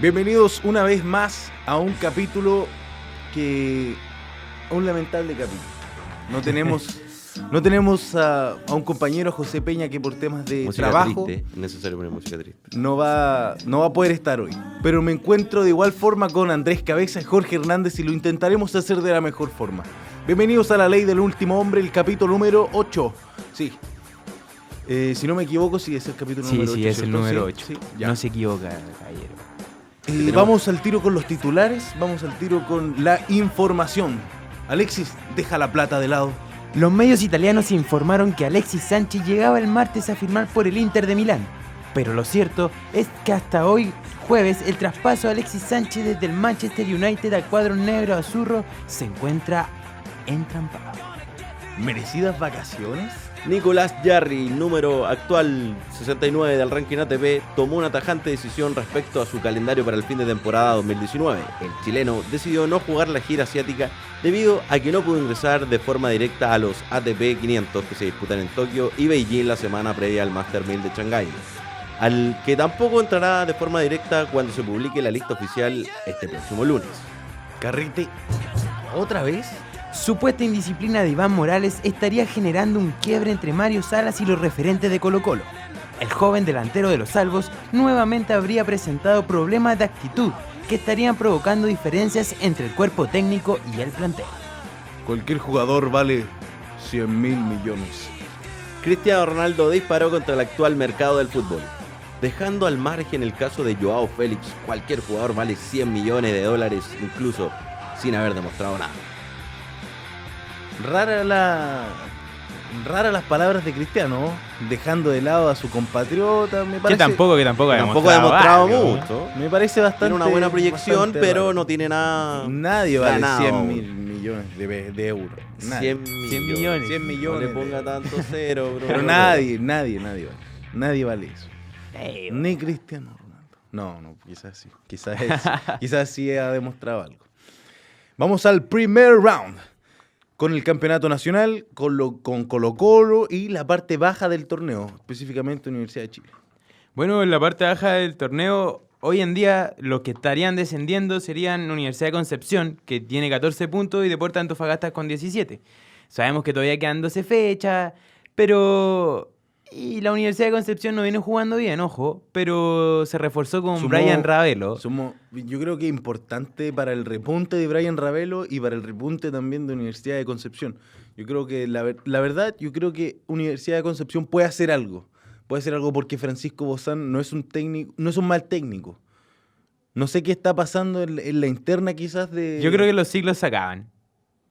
Bienvenidos una vez más a un capítulo que. a un lamentable capítulo. No tenemos. No tenemos a, a un compañero José Peña que por temas de Música trabajo triste, es necesario poner música triste. no va, no va a poder estar hoy. Pero me encuentro de igual forma con Andrés Cabeza y Jorge Hernández y lo intentaremos hacer de la mejor forma. Bienvenidos a La Ley del Último Hombre, el capítulo número 8. Sí. Eh, si no me equivoco, sí es el capítulo Sí, número 8. sí, es el número Sí, 8. sí, ya. no se equivoca, caballero. Eh, Tenemos- vamos al tiro con los titulares, vamos al tiro con la información. Alexis, deja la plata de lado. Los medios italianos informaron que Alexis Sánchez llegaba el martes a firmar por el Inter de Milán. Pero lo cierto es que hasta hoy, jueves, el traspaso de Alexis Sánchez desde el Manchester United al cuadro negro azurro se encuentra entrampado. ¿Merecidas vacaciones? Nicolás Jarry, número actual 69 del ranking ATP, tomó una tajante decisión respecto a su calendario para el fin de temporada 2019. El chileno decidió no jugar la gira asiática debido a que no pudo ingresar de forma directa a los ATP 500 que se disputan en Tokio y Beijing la semana previa al Master 1000 de Shanghái. Al que tampoco entrará de forma directa cuando se publique la lista oficial este próximo lunes. Carrete, ¿otra vez? Supuesta indisciplina de Iván Morales estaría generando un quiebre entre Mario Salas y los referentes de Colo Colo. El joven delantero de los salvos nuevamente habría presentado problemas de actitud que estarían provocando diferencias entre el cuerpo técnico y el plantel. Cualquier jugador vale 100 mil millones. Cristiano Ronaldo disparó contra el actual mercado del fútbol. Dejando al margen el caso de Joao Félix, cualquier jugador vale 100 millones de dólares, incluso sin haber demostrado nada. Rara la. Rara las palabras de Cristiano, dejando de lado a su compatriota, me Que parece. tampoco, que tampoco ha Tampoco ha demostrado mucho. Me parece bastante. Tiene una buena proyección, pero raro. no tiene nada. Nadie vale ganado 100 aún. mil millones de, de euros. Nadie. 100 millones. 100 millones. 100 millones No le ponga tanto cero, bro. Pero nadie, nadie, nadie vale. Nadie vale eso. Ni Cristiano Ronaldo. No, no, quizás sí. Quizás, es- quizás sí ha demostrado algo. Vamos al primer round. Con el campeonato nacional, con, lo, con Colo Colo y la parte baja del torneo, específicamente Universidad de Chile. Bueno, en la parte baja del torneo, hoy en día los que estarían descendiendo serían Universidad de Concepción, que tiene 14 puntos, y Deportes Antofagasta con 17. Sabemos que todavía quedan 12 fechas, pero... Y la Universidad de Concepción no viene jugando bien, ojo, pero se reforzó con Sumó- Brian Ravelo. Somos, yo creo que es importante para el repunte de Brian Ravelo y para el repunte también de Universidad de Concepción. Yo creo que, la, la verdad, yo creo que Universidad de Concepción puede hacer algo. Puede hacer algo porque Francisco Bozán no es un técnico, no es un mal técnico. No sé qué está pasando en, la- en la interna quizás de... Yo creo que los ciclos se acaban.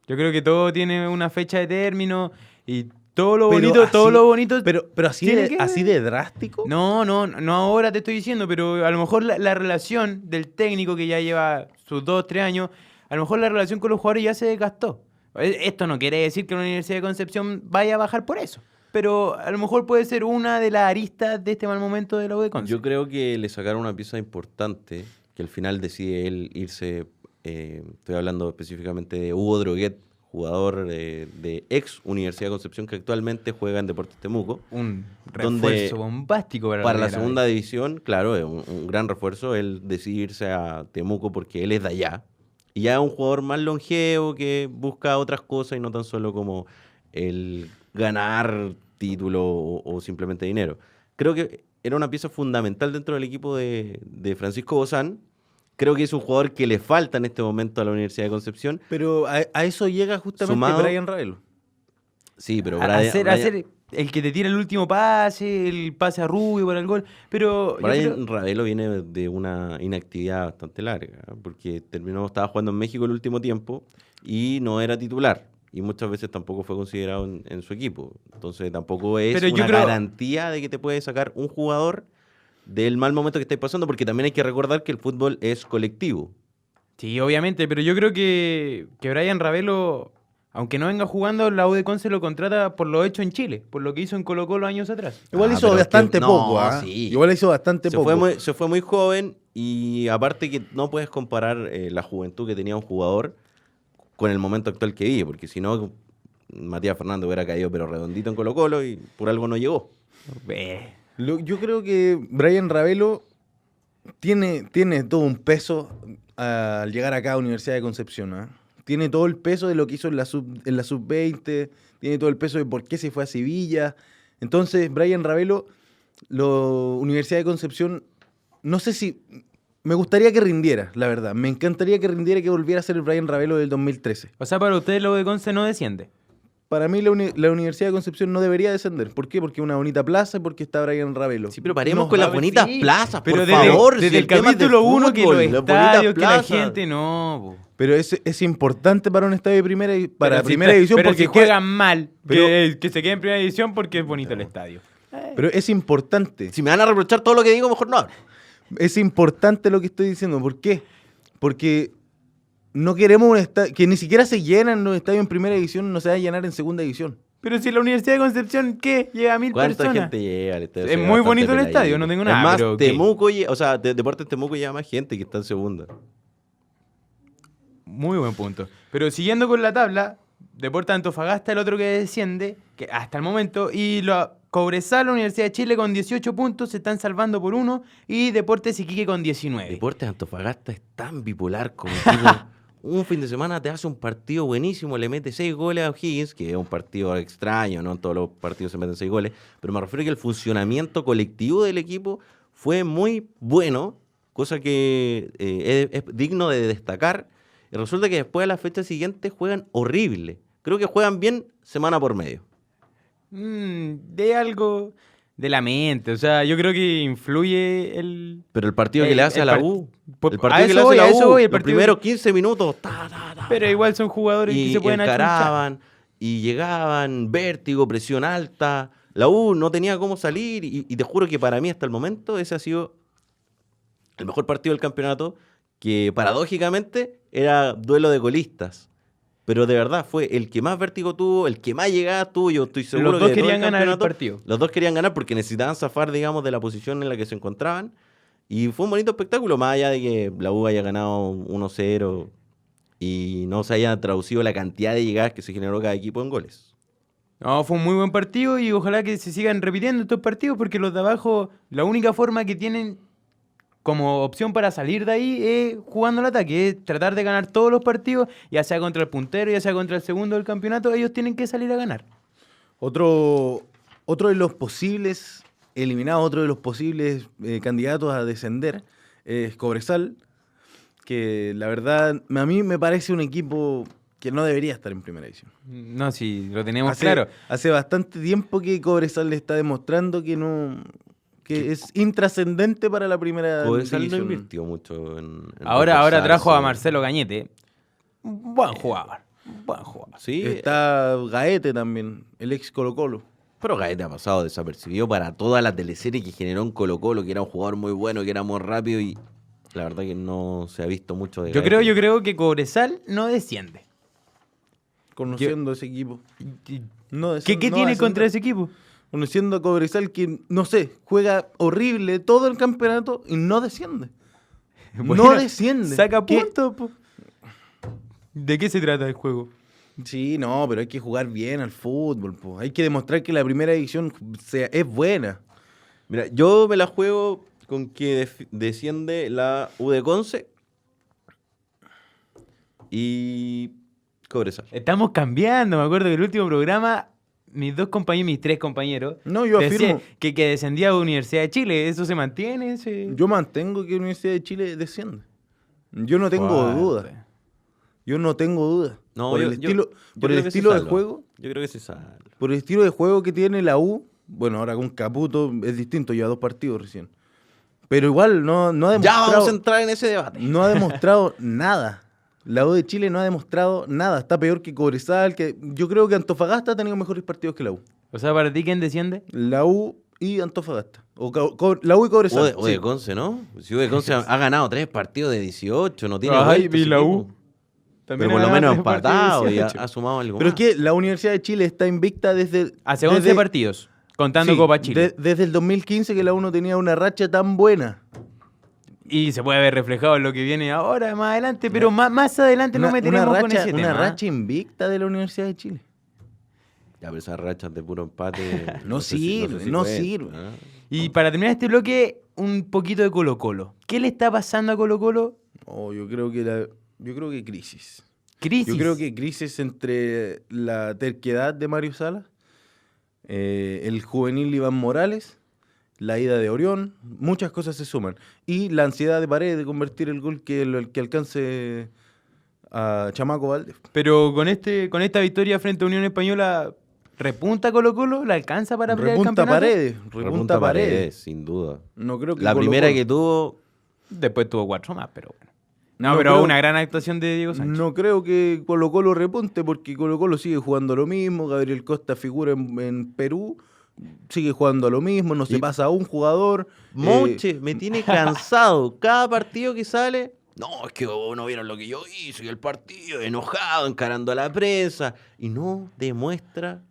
Yo creo que todo tiene una fecha de término y todo lo Pero bonito, todo lo bonito Pero, pero así, de, que- así de drástico. No, no, no ahora te estoy diciendo, pero a lo mejor la, la relación del técnico que ya lleva sus dos, tres años, a lo mejor la relación con los jugadores ya se desgastó. E- Esto no quiere decir que la Universidad de Concepción vaya a bajar por eso, pero a lo mejor puede ser una de las aristas de este mal momento de la U de Conce. Yo creo que le sacaron una pieza importante que al final decide él irse. eh, estoy hablando específicamente de Hugo Droguet, jugador de, de ex Universidad de Concepción que actualmente juega en Deportes Temuco. Un refuerzo bombástico para, Para la segunda vez. división, claro, es un, un gran refuerzo. Él decide irse a Temuco porque él es de allá. Y ya es un jugador más longevo que busca otras cosas y no tan solo como el ganar título o, o simplemente dinero. Creo que era una pieza fundamental dentro del equipo de, de Francisco Bozán. Creo que es un jugador que le falta en este momento a la Universidad de Concepción. Pero a, a eso llega justamente Sumado- Brian Ravelo. Sí, pero A- Brian, hacer, Brian- hacer el que te tira el último pase, el pase a Rubio para el gol, pero... Brian creo- Ravelo viene de una inactividad bastante larga, porque terminó, estaba jugando en México el último tiempo y no era titular. Y muchas veces tampoco fue considerado en, en su equipo. Entonces tampoco es Pero una creo- garantía de que te puede sacar un jugador del mal momento que estáis pasando, porque también hay que recordar que el fútbol es colectivo. Sí, obviamente, pero yo creo que, que Brian Ravelo, aunque no venga jugando, la U de Conce lo contrata por lo hecho en Chile, por lo que hizo en Colo Colo años atrás. Igual Ah, hizo pero es que- bastante no, poco, ¿ah? sí. Igual hizo bastante Se poco. fue, muy, se fue muy joven y aparte que no puedes comparar eh, la juventud que tenía un jugador con el momento actual que vive, porque si no, Matías Fernández hubiera caído pero redondito en Colo Colo y por algo no llegó. Eh, Yo creo que Brian Ravelo tiene, tiene todo un peso al llegar acá a Universidad de Concepción. ¿ah? Tiene todo el peso de lo que hizo en la sub en la sub-20, tiene todo el peso de por qué se fue a Sevilla. Entonces, Brian Ravelo, la Universidad de Concepción, no sé si... Me gustaría que rindiera, la verdad. Me encantaría que rindiera y que volviera a ser el Brian Ravelo del 2013. O sea, para ustedes lo de Conce no desciende. Para mí la, uni- la Universidad de Concepción no debería descender. ¿Por qué? Porque es una bonita plaza y porque está Brian Ravelo. Sí, pero paremos No, con las bonitas sí. plazas, Pero por desde, favor. desde si el, capítulo 1 que los estadios, que la gente no. po. Pero es, es importante para un estadio de primera para Pero primera está- división pero porque si juega- juegan mal, Pero- que, que se quede en primera división porque es bonito el estadio. Pero es importante. Si me van a reprochar todo lo que digo, mejor no hablo. Es importante lo que estoy diciendo. ¿Por qué? Porque no queremos un estadio que ni siquiera se llenan los estadios en primera división, no se va a llenar en segunda división. Pero si la Universidad de Concepción, ¿qué? Llega a mil ¿Cuánta personas. gente llega al estadio? Es muy bonito el estadio, no tengo nada, Es más. Temuco, o sea, de- Deportes Temuco lleva más gente que está en segunda. Muy buen punto. Pero siguiendo con la tabla, Deportes Antofagasta el otro que desciende, que hasta el momento, y lo, Cobresal, la Universidad de Chile con 18 puntos, se están salvando por uno, y Deportes Iquique con 19. Deportes Antofagasta es tan bipolar como un fin de semana te hace un partido buenísimo, le mete seis goles a O'Higgins, que es un partido extraño, no en todos los partidos se meten seis goles, pero me refiero a que el funcionamiento colectivo del equipo fue muy bueno, cosa que eh, es, es digno de destacar. Y resulta que después de la fecha siguiente juegan horrible. Creo que juegan bien semana por medio. Mm, de algo de la mente, o sea, yo creo que influye el... Pero el partido que le hace a la U, por- el a partido que le hace a a la U, los partido- primeros 15 minutos, ta, ta, ta, Pero igual son jugadores que y se pueden encaraban y llegaban, vértigo, presión alta. La U no tenía cómo salir y, y te juro que para mí hasta el momento ese ha sido el mejor partido del campeonato, que paradójicamente era duelo de colistas. Pero de verdad fue el que más vértigo tuvo, el que más llegada tuvo, yo estoy seguro Los que dos todo querían ganar el partido. Los dos querían ganar porque necesitaban zafar, digamos, de la posición en la que se encontraban. Y fue un bonito espectáculo, más allá de que la U haya ganado 1-0 y no se haya traducido la cantidad de llegadas que se generó cada equipo en goles. No, fue un muy buen partido y ojalá que se sigan repitiendo estos partidos porque los de abajo, la única forma que tienen como opción para salir de ahí es jugando al ataque, es tratar de ganar todos los partidos, ya sea contra el puntero, ya sea contra el segundo del campeonato, ellos tienen que salir a ganar. Otro, otro de los posibles eliminados, otro de los posibles eh, candidatos a descender es Cobresal, que la verdad a mí me parece un equipo que no debería estar en primera división. No, sí, lo tenemos Hace, claro. hace bastante tiempo que Cobresal le está demostrando que no que es intrascendente para la primera Cobresal no invirtió mucho en. en Ahora, ahora trajo a. Marcelo Cañete. Buen jugador. Buen jugador. Sí, Está Gaete también, el ex Colo Colo. pero Gaete ha pasado desapercibido para toda la teleserie que generó en Colo Colo, que era un jugador muy bueno, que era muy rápido y la verdad que no se ha visto mucho de Yo Gaete. creo, yo creo que Cobresal no desciende. Conociendo ese equipo. ¿Qué, No no tiene contra ese equipo? Conociendo a Cobresal que, no sé, juega horrible todo el campeonato y no desciende. Bueno, no desciende. Saca puntos. po. ¿De qué se trata el juego? Sí, no, pero hay que jugar bien al fútbol. po. Hay que demostrar que la primera sea, es buena. Mira, yo me la juego con que desciende la U de Conce y Cobresal. Estamos cambiando. Me acuerdo que el último programa, mis dos compañeros, mis tres compañeros, No, yo afirmo. que, que descendía a Universidad de Chile. ¿Eso se mantiene? ese- Yo mantengo que la Universidad de Chile desciende. Yo no tengo Fuerte. duda. Yo no tengo duda. No, por yo- el estilo, yo por el estilo de juego, Yo creo que se salva. por el estilo de juego que tiene la U, bueno, ahora con Caputo es distinto, lleva dos partidos recién. Pero igual no, no ha Ya demostrado, vamos a entrar en ese debate. no ha demostrado nada. La U de Chile no ha demostrado nada. Está peor que Cobresal, que yo creo que Antofagasta ha tenido mejores partidos que la U. O sea, para ti, ¿quién desciende? La U y Antofagasta. O la U y Cobresal. O de, o de sí. Conce, ¿no? Si U de Conce ha, ha ganado tres partidos de 18, no tiene Ay, y la U. También Pero por lo ha menos empatado y ha, 18. ha sumado algo Pero es que la Universidad de Chile está invicta desde... Hace 11 desde- partidos, contando sí, Copa Chile. de- desde el 2015 que la U no tenía una racha tan buena. Y se puede ver reflejado en lo que viene ahora, más adelante, pero más, más adelante no Una, meteremos una con racha, ese una tema. ¿ah? racha invicta de la Universidad de Chile. Ya, pero esas rachas de puro empate. No sirve, sé si no sirve. ¿ah? Y para terminar este bloque, un poquito de Colo Colo. ¿Qué le está pasando a Colo Colo? Oh, yo creo que la, yo creo que crisis. Crisis. Yo creo que crisis entre la terquedad de Mario Salas, eh, el juvenil Iván Morales, la ida de Orión, muchas cosas se suman. Y la ansiedad de Paredes de convertir el gol que, el, que alcance a Chamaco Valdés. Pero con este con esta victoria frente a Unión Española, ¿repunta Colo Colo? ¿La alcanza para pelear el Repunta campeonato? Paredes, repunta, Paredes. sin duda. No creo que La Colo primera Colo- que tuvo, Después tuvo cuatro más, pero bueno. No, No pero creo- una gran actuación de Diego Sánchez. No creo que Colo Colo repunte porque Colo Colo sigue jugando lo mismo, Gabriel Costa figura en, en Perú, sigue jugando a lo mismo, no se Y- pasa a un jugador. eh, Monche, me tiene cansado. Cada partido que sale. No, es que no vieron lo que yo hice y el partido, enojado, encarando a la prensa. Y no demuestra,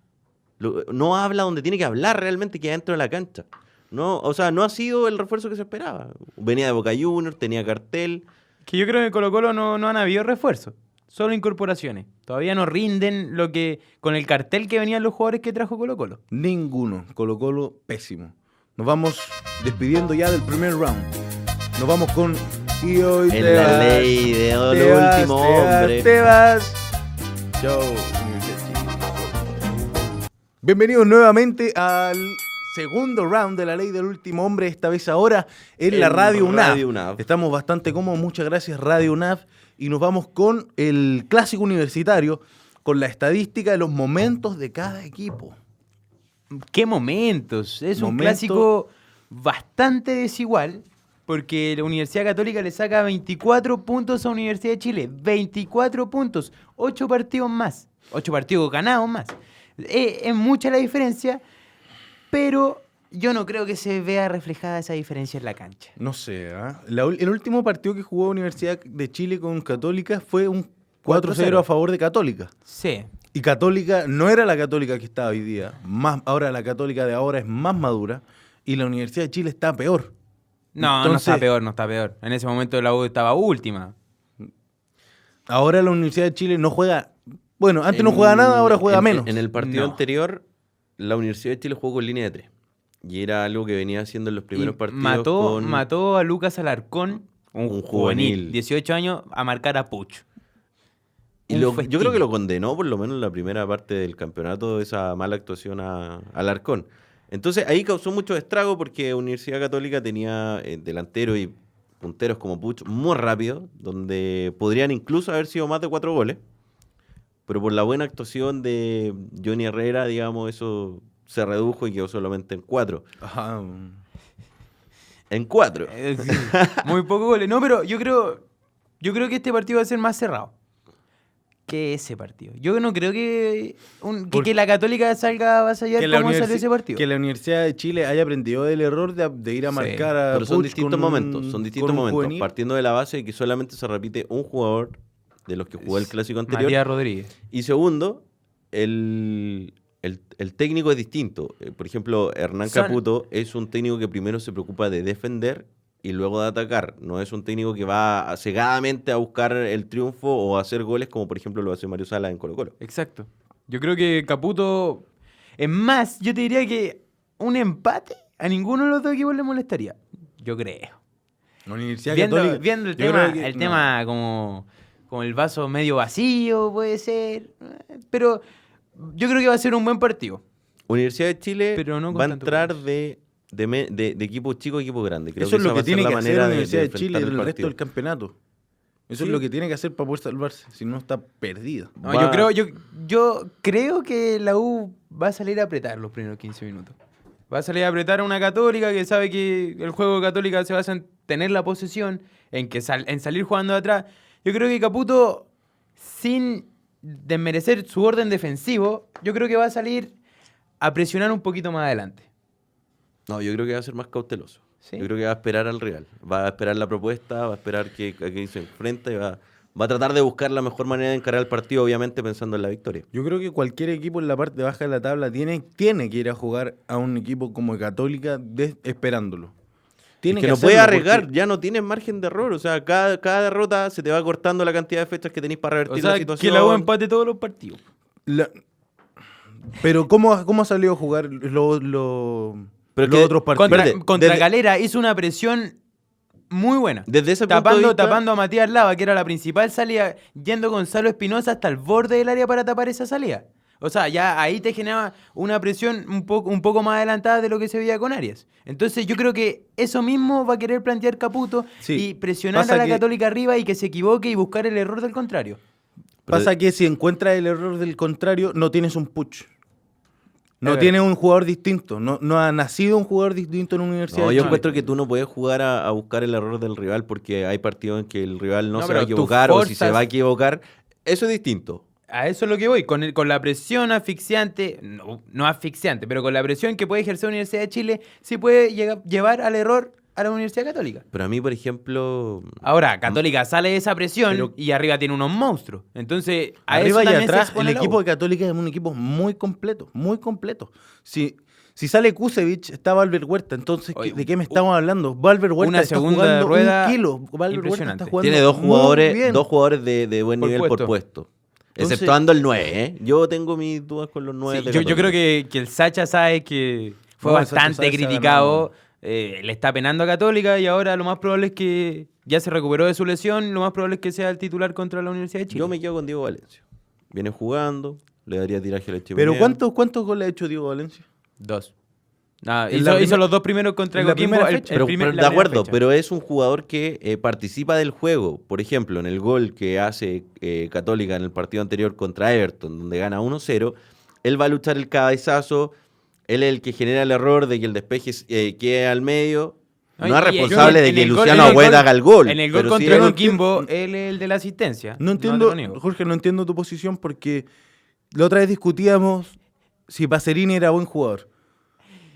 lo- no habla donde tiene que hablar realmente, que dentro de la cancha. No, o sea, no ha sido el refuerzo que se esperaba. Venía de Boca Juniors, tenía cartel. Que yo creo que en Colo Colo no, no han habido refuerzos, solo incorporaciones. Todavía no rinden lo que con el cartel que venían los jugadores que trajo Colo Colo. Ninguno. Colo Colo, pésimo. Nos vamos despidiendo ya del primer round. Nos vamos con... Y hoy En te la vas, ley de te lo vas, último te vas, hombre. te vas. Chao. Universidad Chile. Bienvenidos nuevamente al segundo round de la ley del último hombre, esta vez ahora en la Radio UNAV. Radio UNAV. Estamos bastante cómodos, muchas gracias Radio UNAV. Y nos vamos con el clásico universitario, con la estadística de los momentos de cada equipo. ¿Qué momentos? Es un clásico bastante desigual, porque la Universidad Católica le saca 24 puntos a Universidad de Chile. 24 puntos, 8 partidos más. 8 partidos ganados más. Eh, es mucha la diferencia, pero yo no creo que se vea reflejada esa diferencia en la cancha. No sé, ¿ah? La ul- el último partido que jugó Universidad de Chile con Católica fue un 4-0 a favor de Católica. Sí. Y Católica no era la Católica que está hoy día. Más, ahora la Católica de ahora es más madura y la Universidad de Chile está peor. No, no Entonces- está peor, no está peor. En ese momento la U estaba última. Ahora la Universidad de Chile no juega. Bueno, antes no jugaba nada, ahora juega en- menos. En el partido No. anterior, la Universidad de Chile jugó con línea de tres. Y era algo que venía haciendo en los primeros Y partidos. mató, con- mató a Lucas Alarcón, un, Un juvenil, juvenil. 18 años, a marcar a Puch. Y lo- yo creo que lo condenó, por lo menos en la primera parte del campeonato, esa mala actuación a, al Arcón. Entonces ahí causó mucho estrago porque Universidad Católica tenía eh, delanteros y punteros como Puch muy rápidos, donde podrían incluso haber sido más de cuatro goles. Pero por la buena actuación de Johnny Herrera, digamos, eso se redujo y quedó solamente en cuatro. Ajá. En cuatro. Eh, sí, Muy pocos goles. No, pero yo creo, yo creo que este partido va a ser más cerrado que ese partido. Yo no creo que, un- que, la Católica salga a vasallar cómo salió ese partido. que la Universidad de Chile haya aprendido del error de, de ir a Sí, marcar a. Pero son Puch distintos momentos, son distintos momentos. juvenil. Partiendo de la base de que solamente se repite un jugador de los que jugó el clásico anterior. Matías Rodríguez. Y segundo, el, el- el técnico es distinto. Eh, Por ejemplo, Hernán Son- Caputo es un técnico que primero se preocupa de defender y luego de atacar. No es un técnico que va a- cegadamente a buscar el triunfo o a hacer goles como por ejemplo lo hace Mario Sala en Colo Colo. Exacto. Yo creo que Caputo. Es más, yo te diría que un empate a ninguno de los dos equipos le molestaría. Yo creo. La Universidad Viendo, Católica. viendo el yo tema, que- el no. tema como, como el vaso medio vacío, puede ser. Pero yo creo que va a ser un buen partido. Universidad de Chile Pero no con va a entrar de, de, me- de- de equipo chico a equipo grande. Creo Eso es lo que tiene la que hacer la Universidad de, Chile enfrentar el, el resto del campeonato. Eso Sí. es lo que tiene que hacer para poder salvarse, si no está perdido. No, Va- yo, creo, yo, yo creo que la U va a salir a apretar los primeros 15 minutos. Va a salir a apretar a una católica que sabe que el juego de católica se basa en tener la posesión, en, que sal- en salir jugando de atrás. Yo creo que Caputo, sin desmerecer su orden defensivo, yo creo que va a salir a presionar un poquito más adelante. No, yo creo que va a ser más cauteloso. ¿Sí? Yo creo que va a esperar al Real. Va a esperar la propuesta, va a esperar que, a que se enfrenta y va, va a tratar de buscar la mejor manera de encarar el partido, obviamente pensando en la victoria. Yo creo que cualquier equipo en la parte baja de la tabla tiene, tiene que ir a jugar a un equipo como Católica de- esperándolo. Tiene Es que, no puede hacerlo arriesgar, porque- ya no tienes margen de error. O sea, cada, cada derrota se te va cortando la cantidad de fechas que tenéis para O revertir sea, la que situación. la U empate todos los partidos. La- Pero ¿cómo, cómo ha salido a jugar lo- lo- Pero los que- otros partidos? Contra, Espérate, contra desde- Calera hizo una presión muy buena. Desde ese punto de Tapando, vista- tapando a Matías Lava, que era la principal salida, yendo Gonzalo Espinosa hasta el borde del área para tapar esa salida. O sea, ya ahí te generaba una presión un poco, un poco más adelantada de lo que se veía con Arias. Entonces yo creo que eso mismo va a querer plantear Caputo Sí, y presionar pasa a la que- Católica arriba y que se equivoque y buscar el error del contrario. Pasa que si encuentras el error del contrario, no tienes un push. No Es tienes un jugador distinto. No, no ha nacido un jugador distinto en una universidad. No, de yo Chile. encuentro que tú no puedes jugar a, a buscar el error del rival porque hay partidos en que el rival no, No, se va a equivocar o si se va a equivocar. Eso es distinto. A eso es lo que voy, con, el- con la presión asfixiante, no, no asfixiante, pero con la presión que puede ejercer la Universidad de Chile, sí puede llega- llevar al error a la Universidad Católica. Pero a mí, por ejemplo, Ahora, Católica sale de esa presión Pero- y arriba tiene unos monstruos. Entonces, a Arriba eso y atrás, el equipo de Católica es un equipo muy completo, muy completo. Si, si sale Kusevich, está Valver Huerta. Entonces, ¿qué- Oye, ¿de qué me estamos hablando? Valver Huerta una está segunda jugando rueda un kilo. Valver Huerta impresionante. está jugando tiene dos jugadores, dos jugadores de, de buen Por nivel por puesto. Entonces- Exceptuando el 9, ¿eh? Yo tengo mis dudas con los 9. Sí, yo, yo creo que, que el Sacha sabe que fue No, bastante criticado, eh, le está penando a Católica y ahora lo más probable es que ya se recuperó de su lesión, lo más probable es que sea el titular contra la Universidad de Chile. Yo me quedo con Diego Valencia. Viene jugando, le daría tiraje a la Pero ¿cuántos, ¿cuántos goles ha hecho Diego Valencia? Dos. Ah, hizo, la hizo primer- los dos primeros contra Coquimbo. el- fecha. el Pero, primer- pero la de acuerdo, fecha. pero es un jugador que eh, participa del juego. Por ejemplo, en el gol que hace eh, Católica en el partido anterior contra Everton, donde gana 1-0, él va a luchar el cabezazo, él es el que genera el error de que el despeje eh, quede al medio. No, es responsable de que Luciano en el Agüed gol- haga el gol. En el gol pero sí contra es- Coquimbo, él es el de la asistencia. No entiendo. Jorge, no entiendo tu posición porque la otra vez discutíamos si Pacerini era buen jugador.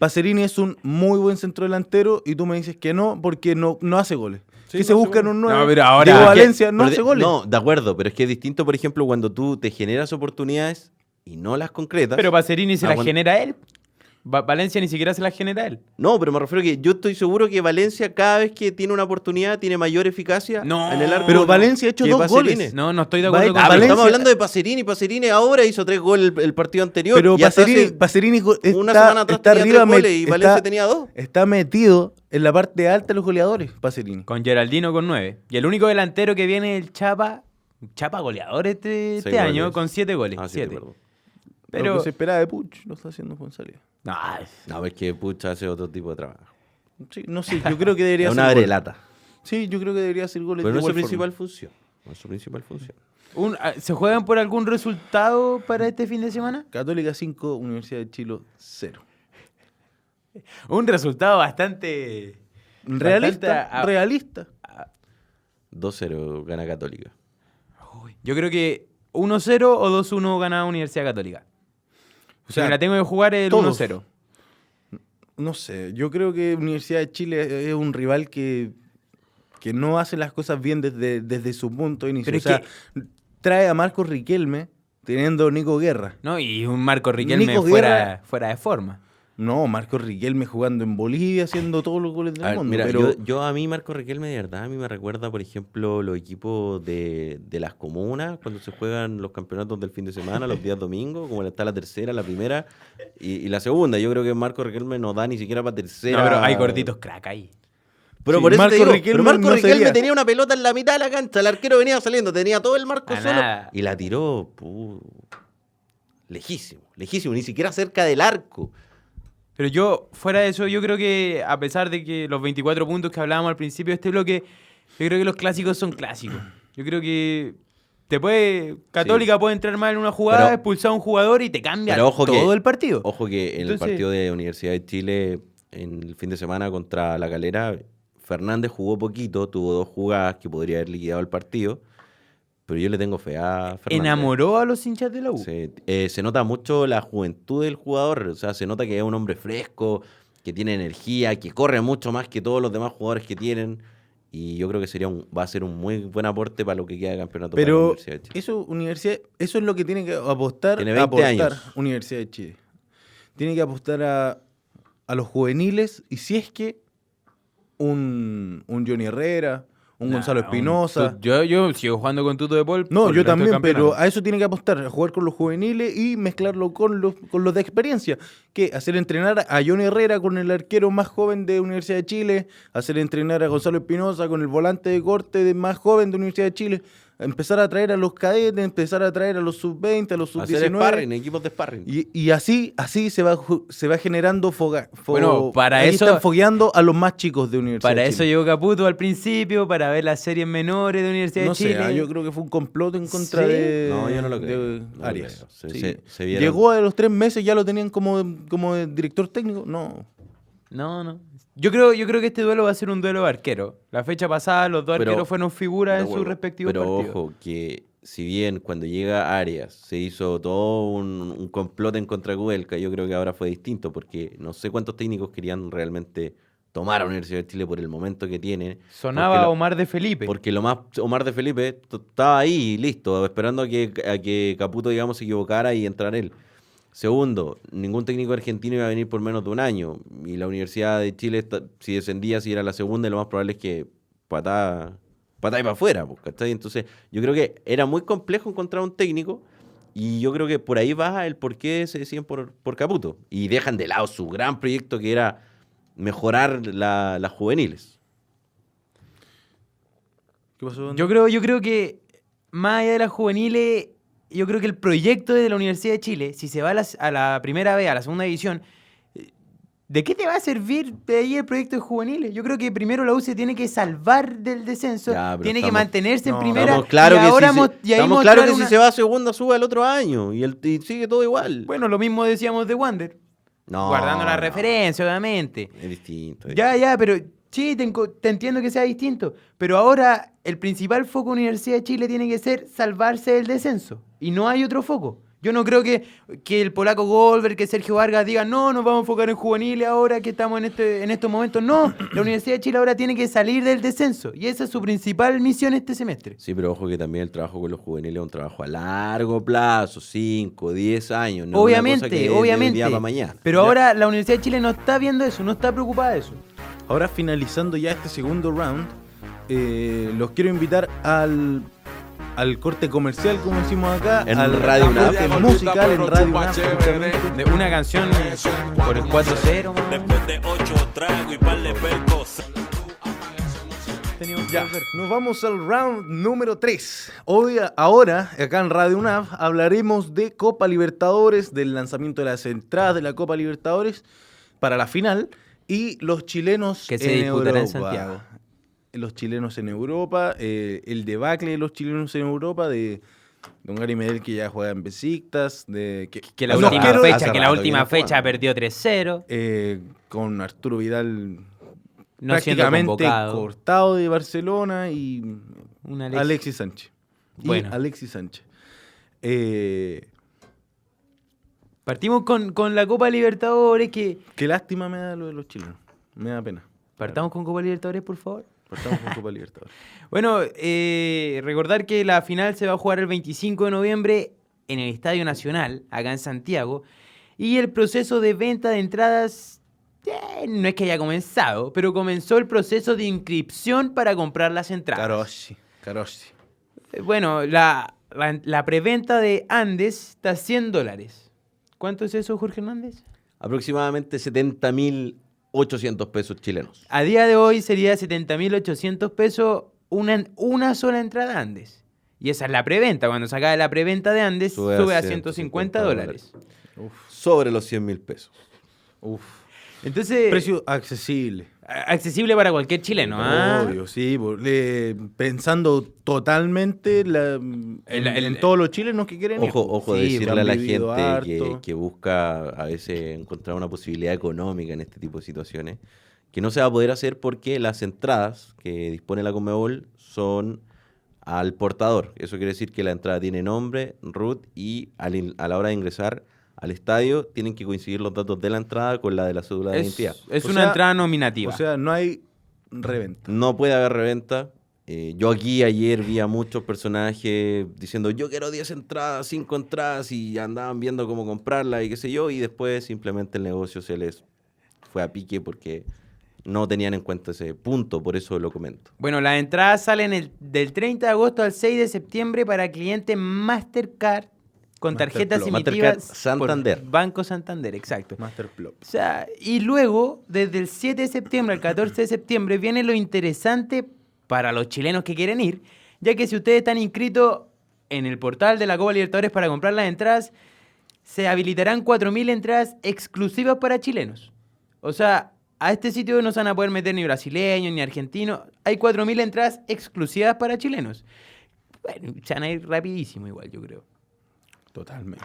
Pacerini es un muy buen centro delantero y tú me dices que no porque no, no hace goles. Sí, que se no hace buscan un nuevo. No, pero ahora- Diego Es que- Valencia no Pero hace goles. No, de acuerdo, pero es que es distinto, por ejemplo, cuando tú te generas oportunidades y no las concretas. Pero Pacerini se Ah, las genera él. Va- Valencia ni siquiera se las genera él. No, pero me refiero a que yo estoy seguro que Valencia cada vez que tiene una oportunidad tiene mayor eficacia No, en el arco. Pero no. Valencia ha hecho dos Pacerini. goles. No, no estoy de acuerdo con Ah, Valencia- estamos hablando de Pacerini. Pacerini ahora hizo tres goles el, el partido anterior. Pero Pacerini, Pacerini está, una semana atrás está tenía arriba tres goles y está- Valencia tenía dos. Está metido en la parte alta de los goleadores, Pacerini. Con Geraldino con 9. Y el único delantero que viene es el Chapa. Chapa goleador este, este año con 7 goles. Ah, siete. Pero Pero. lo que se esperaba de Puch lo está haciendo González. No, No, es que Pucha hace otro tipo de trabajo. Sí, no sé, yo creo que debería Es hacer una brelata. Sí, yo creo que debería hacer goles Pero de no es su principal función. No es su principal función. un- ah, ¿Se juegan por algún resultado para este fin de semana? Católica 5, Universidad de Chile 0. Un resultado bastante. Realista, bastante a- realista. 2-0 gana Católica. Uy, Yo creo que 1-0 o 2-1 gana Universidad Católica. O sea, sea, la tengo que jugar el todos. 1-0. No sé, yo creo que Universidad de Chile es un rival que, que no hace las cosas bien desde, desde su punto de inicio. Pero o es sea, que- trae a Marcos Riquelme teniendo Nico Guerra. ¿no? Y un Marco Riquelme Nico fuera, Guerra- fuera de forma. No, Marcos Riquelme jugando en Bolivia, haciendo todos los goles del ver, mundo. mira, pero yo, yo a mí Marco Riquelme de verdad a mí me recuerda, por ejemplo, los equipos de, de las comunas cuando se juegan los campeonatos del fin de semana, los días domingos, como está la tercera, la primera y, y la segunda. Yo creo que Marco Riquelme no da ni siquiera para tercera. No, pero hay gorditos crack ahí. Pero Sí, por eso Marco te digo, Riquelme pero Marco no Riquelme sería. tenía una pelota en la mitad de la cancha, el arquero venía saliendo, tenía todo el marco A solo nada. y la tiró pu, lejísimo, lejísimo, ni siquiera cerca del arco. Pero yo, fuera de eso, yo creo que a pesar de que los 24 puntos que hablábamos al principio de este bloque, yo creo que los clásicos son clásicos. Yo creo que te puede. Católica puede entrar mal en una jugada, Pero- expulsar a un jugador y te cambia todo que- el partido. Ojo que en el partido de Universidad de Chile, en el fin de semana contra La Calera, Fernández jugó poquito, tuvo dos jugadas que podría haber liquidado el partido, pero yo le tengo fe a Fernández. Enamoró a los hinchas de la U. Se, eh, se nota mucho la juventud del jugador, o sea, se nota que es un hombre fresco, que tiene energía, que corre mucho más que todos los demás jugadores que tienen. Y yo creo que sería un, va a ser un muy buen aporte para lo que queda de campeonato para la Pero Universidad de Chile. eso, universidad, eso es lo que tiene que apostar, Tiene 20 aportar años. Universidad de Chile. Tiene que apostar a, a los juveniles y si es que un, un Johnny Herrera, un Nah, Gonzalo Espinosa. Yo, yo sigo jugando con Tuto de Paul. No, yo también, pero a eso tiene que apostar, a jugar con los juveniles y mezclarlo con los, con los de experiencia. Que hacer entrenar a Johnny Herrera con el arquero más joven de Universidad de Chile, hacer entrenar a Gonzalo Espinosa con el volante de corte de más joven de Universidad de Chile, empezar a traer a los cadetes, empezar a traer a los sub-20, a los Hacer sub-19. sparring, equipos de sparring. Y, y así, así se va, se va generando foga. fo- Bueno, para ahí eso- están fogueando a los más chicos de Universidad Para de eso Chile. llegó Caputo al principio, para ver las series menores de Universidad No de Chile. sé, ah, yo creo que fue un complot en contra ¿Sí? de, No, yo no lo creo, de no lo Arias. creo. Se- Sí. se- se vieron- Llegó a los tres meses, ya lo tenían como, como director técnico. No. No, no. Yo creo, yo creo que este duelo va a ser un duelo de arquero. La fecha pasada los dos Pero- arqueros fueron figuras en sus respectivos Pero partidos. ojo, que si bien cuando llega Arias se hizo todo un, un complot en contra de Cudelca, yo creo que ahora fue distinto, porque no sé cuántos técnicos querían realmente tomar a Universidad de Chile por el momento que tiene. Sonaba lo- Omar de Felipe. Porque lo más, Omar de Felipe estaba ahí, listo, esperando a que, a que Caputo, digamos, se equivocara y entrara él. Segundo, ningún técnico argentino iba a venir por menos de un año. Y la Universidad de Chile, si descendía, si era la segunda, lo más probable es que patá, patá y para afuera. pues, ¿cachai? Entonces, yo creo que era muy complejo encontrar un técnico. Y yo creo que por ahí va el por qué se deciden por, por Caputo. Y dejan de lado su gran proyecto que era mejorar la- las juveniles. ¿Qué pasó? Yo creo, yo creo que más allá de las juveniles, yo creo que el proyecto de la Universidad de Chile, si se va a, las- a la primera vez, a la segunda división, eh, ¿de qué te va a servir de ahí el proyecto de juveniles? Yo creo que primero la U se tiene que salvar del descenso, Ya, tiene que mantenerse en primera. Estamos claro y que, ahora si, se, y ahí estamos claro que si se va a segunda sube el otro año y, el, y sigue todo igual. Bueno, lo mismo decíamos de Wander, no, guardando la no, referencia, obviamente. Es distinto. es Ya, ya, pero sí, te, entiendo que sea distinto. Pero ahora el principal foco de Universidad de Chile tiene que ser salvarse del descenso. Y no hay otro foco. Yo no creo que, que el polaco Goldberg, que Sergio Vargas digan, no, nos vamos a enfocar en juveniles ahora que estamos en, este, en estos momentos. No, la Universidad de Chile ahora tiene que salir del descenso. Y esa es su principal misión este semestre. Sí, pero ojo que también el trabajo con los juveniles es un trabajo a largo plazo, 5, 10 años. No es una cosa obviamente, que obviamente. día para mañana. Pero Ya. ahora la Universidad de Chile no está viendo eso, no está preocupada de eso. Ahora finalizando ya este segundo round, eh, los quiero invitar al, al corte comercial, como decimos acá, En al Radio UNAP. musical en Radio UNAP. De una canción por el 4-0. más o menos. Después de ocho tragos y par de percos. Teníamos que Ya, nos vamos al round número 3. Hoy, ahora, acá en Radio UNAV, hablaremos de Copa Libertadores, del lanzamiento de las entradas de la Copa Libertadores para la final y los chilenos Que se en disputará en Europa. Santiago. Los chilenos en Europa, eh, el debacle de los chilenos en Europa, de Don Gary Medel que ya juega en Besiktas, de que, Que la última fecha, que la última fecha jugando. perdió 3-0. eh, con Arturo Vidal No prácticamente cortado de Barcelona y Alexis, Alexis. Sánchez. Y Bueno. Alexis Sánchez. Eh, Partimos con, con la Copa Libertadores que... qué lástima me da lo de los chilenos. Me da pena. Partamos con Copa Libertadores, por favor. Partamos con Copa Libertadores. Bueno, eh, recordar que la final se va a jugar el 25 de noviembre en el Estadio Nacional, acá en Santiago. Y el proceso de venta de entradas eh, no es que haya comenzado, pero comenzó el proceso de inscripción para comprar las entradas. Caroshi. Caroshi. Eh, Bueno, la, la, la preventa de Andes está a 100 dólares. ¿Cuánto es eso, Jorge Hernández? Aproximadamente 70.800 pesos chilenos. A día de hoy sería 70.800 pesos una, una sola entrada a Andes. Y esa es la preventa. Cuando se acabe la preventa de Andes, Sube sube, a a 150 dólares. Sobre los 100 mil pesos. Uf. Entonces, Precio accesible. a- accesible para cualquier chileno. ¿ah? Obvio, sí. le- pensando totalmente la- en, El- el- en todos los chilenos que quieren. Ojo, ojo, Sí, decirle a la gente que, busca a veces encontrar una posibilidad económica en este tipo de situaciones, que no se va a poder hacer porque las entradas que dispone la Comebol son al portador. Eso quiere decir que la entrada tiene nombre, root y al a la hora de ingresar al estadio tienen que coincidir los datos de la entrada con la de la cédula de Es, identidad. es O una sea- entrada nominativa. O sea, no hay reventa. No puede haber reventa. Eh, yo aquí ayer vi a muchos personajes diciendo yo quiero 10 entradas, 5 entradas y andaban viendo cómo comprarla y qué sé yo y después simplemente el negocio se les fue a pique porque no tenían en cuenta ese punto, por eso lo comento. Bueno, las entradas salen el- del 30 de agosto al 6 de septiembre para clientes Mastercard con tarjetas emitidas Santander. por Banco Santander, exacto. Masterplot. O sea, y luego, desde el 7 de septiembre al 14 de septiembre, viene lo interesante para los chilenos que quieren ir, ya que si ustedes están inscritos en el portal de la Copa Libertadores para comprar las entradas, se habilitarán 4.000 entradas exclusivas para chilenos. O sea, a este sitio no se van a poder meter ni brasileños ni argentinos. Hay 4.000 entradas exclusivas para chilenos. Bueno, se van a ir rapidísimo igual, yo creo. Totalmente.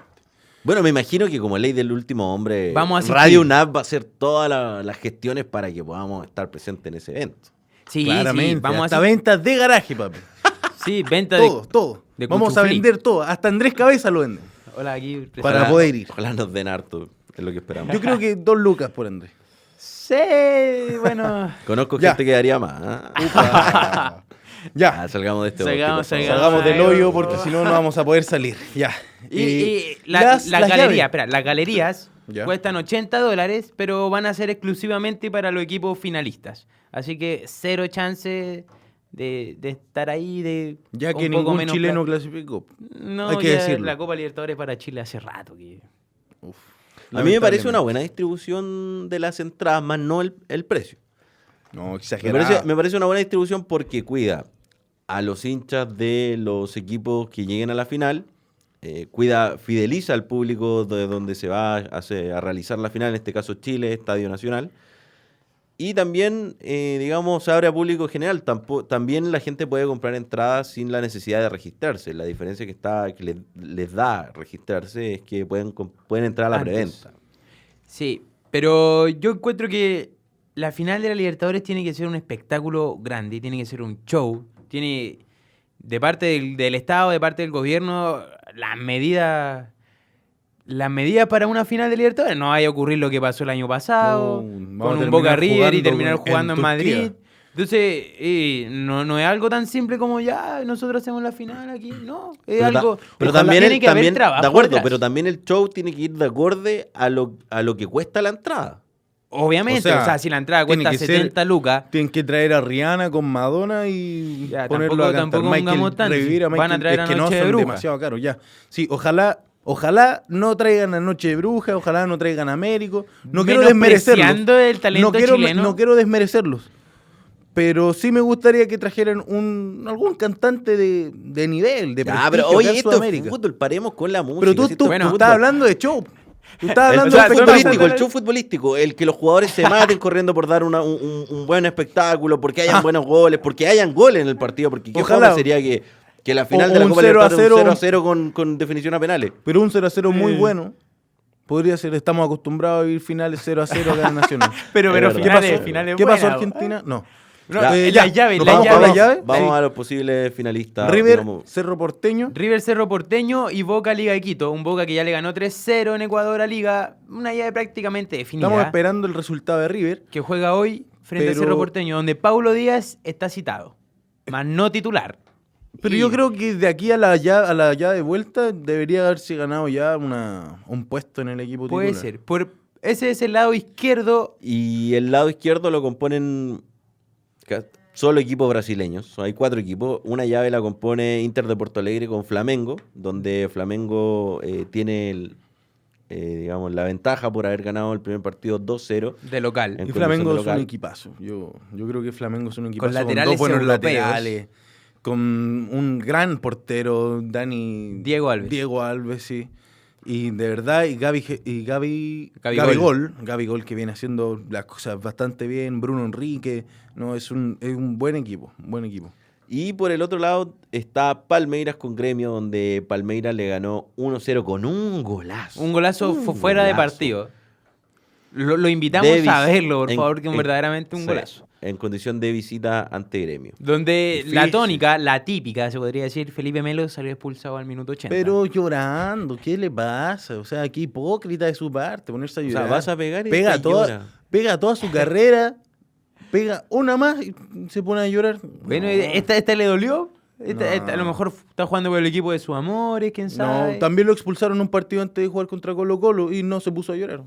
Bueno, me imagino que como ley del último hombre, Vamos a asistir. Radio UNAP va a hacer todas la- las gestiones para que podamos estar presentes en ese evento. Sí, Claramente. sí, vamos hasta a... ventas de garaje, papi. Sí, venta de... Todo, todo. de Vamos a vender todo. Hasta Andrés Cabeza lo vende. Hola, aquí... Para Ojalá- poder ir. Ojalá nos den harto, es lo que esperamos. Yo creo que dos lucas por Andrés. Sí, bueno. Conozco Ya. gente que daría más. Upa. ya. Ah, salgamos de este Salgamos, salgamos. Salgamos del hoyo porque si no, no vamos a poder salir. Ya. Y, y la, las- la las galería, llaves. espera, las galerías Ya. cuestan 80 dólares, pero van a ser exclusivamente para los equipos finalistas. Así que cero chance de, de estar ahí, de Ya un que poco ningún menos chileno clasificó. No, hay que ya decirlo. la Copa Libertadores para Chile hace rato que... Uf, A mí me parece una buena distribución de las entradas, más no el, el precio. No, Me exagerado. parece, me parece una buena distribución porque cuida a los hinchas de los equipos que lleguen a la final, eh, cuida, fideliza al público de donde se va a, hacer- a realizar la final, en este caso Chile, Estadio Nacional. Y también, eh, digamos, se abre a público general. Tampo- también la gente puede comprar entradas sin la necesidad de registrarse. La diferencia que está que les, les da registrarse es que pueden, pueden entrar a la Antes. preventa. Sí, pero yo encuentro que la final de la Libertadores tiene que ser un espectáculo grande, tiene que ser un show, tiene de parte del, del Estado, de parte del gobierno, las medidas las medidas para una final de Libertadores. No vaya a ocurrir lo que pasó el año pasado, No, con un Boca River y terminar jugando en. Madrid. Entonces, eh, no, no es algo tan simple como ya nosotros hacemos la final aquí, no, es Pero, ta- algo... pero también, tiene el- que haber también- trabajo de acuerdo, detrás. pero también el show tiene que ir de acorde a lo, a lo que cuesta la entrada. Obviamente, O o sea, si la entrada cuesta que ser- 70 lucas, Tienen que traer a Rihanna con Madonna y Ya, ponerlo tampoco- a cantar. tampoco Michael, revivir a si van a Michael, traer es a que no de son Bruja. demasiado caros, ya. Sí, ojalá, ojalá no traigan a Noche de Bruja, ojalá no traigan a Américo. No quiero desmerecerlos. El talento no quiero, chileno. No quiero desmerecerlos. Pero sí me gustaría que trajeran un algún cantante de, de nivel, de Ya, prestigio pero acá oye, esto es Sudamérica. fútbol, paremos con la música. Pero tú, tú, bueno, tú estás hablando de show. Tú estás El hablando show sea, de tú futbolístico, el show futbolístico, el que los jugadores se maten corriendo por dar una- un, un- buen espectáculo, porque hayan Ah. buenos goles, porque hayan goles en el partido, porque qué Ojalá. sería que, que la final O- de la un Copa 0 a Libertadores un 0 a 0 0 con, con definición a penales. Pero un 0 a 0 muy Sí. bueno. Podría ser, estamos acostumbrados a vivir finales 0 a 0 acá en Nacional. Pero, pero verdad. ¿Qué finales, pasó? finales ¿Qué pasó buenas, Argentina? No. No, Ya. eh, la llave, ¿nos la vamos llave. la? Vamos a los posibles finalistas. River, digamos. Cerro Porteño. River Cerro Porteño y Boca Liga de Quito. Un Boca que ya le ganó 3-0 en Ecuador a Liga. Una llave prácticamente definida. Estamos esperando el resultado de River. Que juega hoy frente Pero- a Cerro Porteño, donde Paulo Díaz está citado. Más no titular. Pero Y- yo creo que de aquí a la llave, a la llave de vuelta debería haberse ganado ya una, un puesto en el equipo Puede titular. ser. Por, ese es el lado izquierdo. Y el lado izquierdo lo componen solo equipos brasileños. Hay cuatro equipos. Una llave la compone Inter de Porto Alegre con Flamengo, donde Flamengo eh, tiene el, eh, digamos, la ventaja por haber ganado el primer partido 2-0. de local. Y Flamengo es un equipazo. Yo, yo creo que Flamengo es un equipazo con, laterales dos buenos europeos. laterales. Con un gran portero, Dani... Diego Alves. Diego Alves, sí. Y de verdad, y Gaby, y Gaby, Gaby Gaby Gol. Gol, Gaby Gol que viene haciendo las cosas bastante bien, Bruno Enrique, no, es un, es un buen equipo, un buen equipo. Y por el otro lado está Palmeiras con Gremio, donde Palmeiras le ganó 1-0 con un golazo. Un golazo Un fuera de partido. Lo, lo invitamos De a verlo, por en- favor, que es en- verdaderamente un sí, golazo. En condición de visita ante Gremio. Donde la tónica, la típica, se podría decir, Felipe Melo salió expulsado al minuto 80. Pero llorando, ¿qué le pasa? O sea, qué hipócrita de su parte ponerse a O llorar. sea, vas a pegar y pega toda, llora. pega toda su carrera, pega una más y se pone a llorar. Bueno, No. esta, esta le dolió. Esta- esta a lo mejor está jugando por el equipo de sus amores, quién sabe. No, también lo expulsaron un partido antes de jugar contra Colo Colo y no se puso a llorar.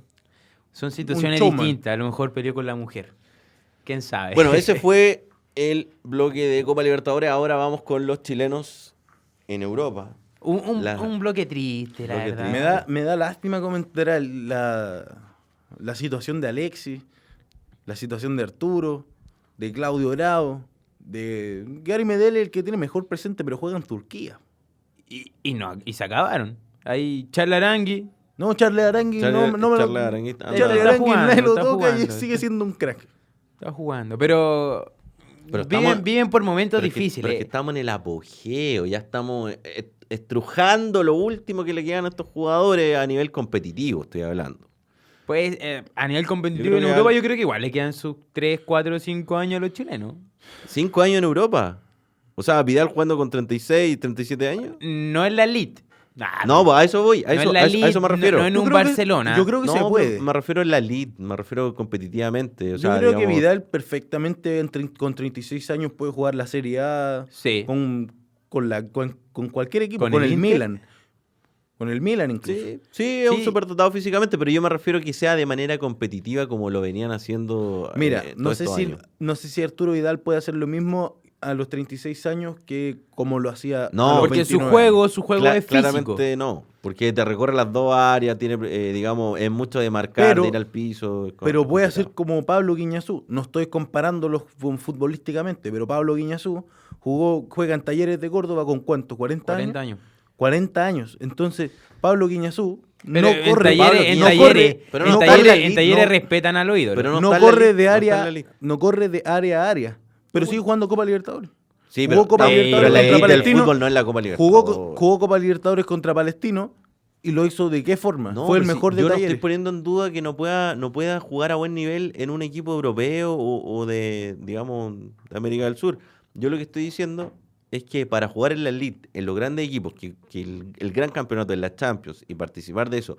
Son situaciones distintas. A lo mejor peleó con la mujer. quién sabe. Bueno, ese fue el bloque de Copa Libertadores. Ahora vamos con los chilenos en Europa. un, un- la- un bloque triste, la Bloque verdad. triste. Me da, me da lástima comentar la, la situación de Alexis, la situación de Arturo, de Claudio Bravo, de Gary Medel, el que tiene mejor presente, pero juega en Turquía. Y, y no, y se acabaron. Ahí Charlarangui. No, Charles Arangui, no, no me lo- Arangui Está Arangui jugando, nadie lo está toca y jugando. sigue siendo un crack. Está jugando. Pero, Pero viven, estamos- viven por momentos Pero es que- difíciles. pero que estamos en el apogeo, ya estamos eh, estrujando lo último que le quedan a estos jugadores a nivel competitivo, estoy hablando. Pues eh, a nivel competitivo en Europa al- yo creo que igual le quedan sus 3, 4, 5 años a los chilenos. ¿Cinco años en Europa? O sea, Vidal jugando con 36, 37 años. No es la elite. Nah, No, a eso voy, a no eso, a a me refiero. No, en Yo un que- Barcelona. yo creo que No, se puede. Me refiero a la lead, me refiero competitivamente. o Yo sea, creo que Vidal perfectamente con 36 años puede jugar la Serie A Sí. con, con, la, con, con cualquier equipo, ¿Con con, el? Milan. Con el Milan incluso. Sí, sí, es un Sí. superdotado físicamente, pero yo me refiero que sea de manera competitiva como lo venían haciendo. Mira, eh, no, sé si, años. no sé si Arturo Vidal puede hacer lo mismo a los 36 años que como lo hacía No, a los Porque su 29 juego, su juego Cla- es físico. claramente no, porque te recorre las dos áreas, tiene, eh, digamos, es mucho de marcar, Pero- de ir al piso. Pero puede complicado. hacer como Pablo Guiñazú. No estoy comparándolos fu- futbolísticamente, pero Pablo Guiñazú jugó, juega en Talleres de Córdoba con cuánto, 40, 40 años. años. 40 años. Entonces, Pablo Guiñazú Pero no en corre. talleres, Pablo en talleres, corre, pero en no talleres- en no. respetan al oído. Pero no, corre de área, no corre de área a área. Pero sigue jugando Copa Libertadores. Sí, jugó pero, Copa pero Libertadores la contra Palestino, fútbol no es la Copa Libertadores. Jugó, co- jugó Copa Libertadores contra Palestino y lo hizo de qué forma? No, Fue el pero si mejor de Yo no Talleres. estoy poniendo en duda que no pueda, no pueda jugar a buen nivel en un equipo europeo o, o de, digamos, de América del Sur. Yo lo que estoy diciendo es que para jugar en la elite, en los grandes equipos, que, que el, el gran campeonato de las Champions y participar de eso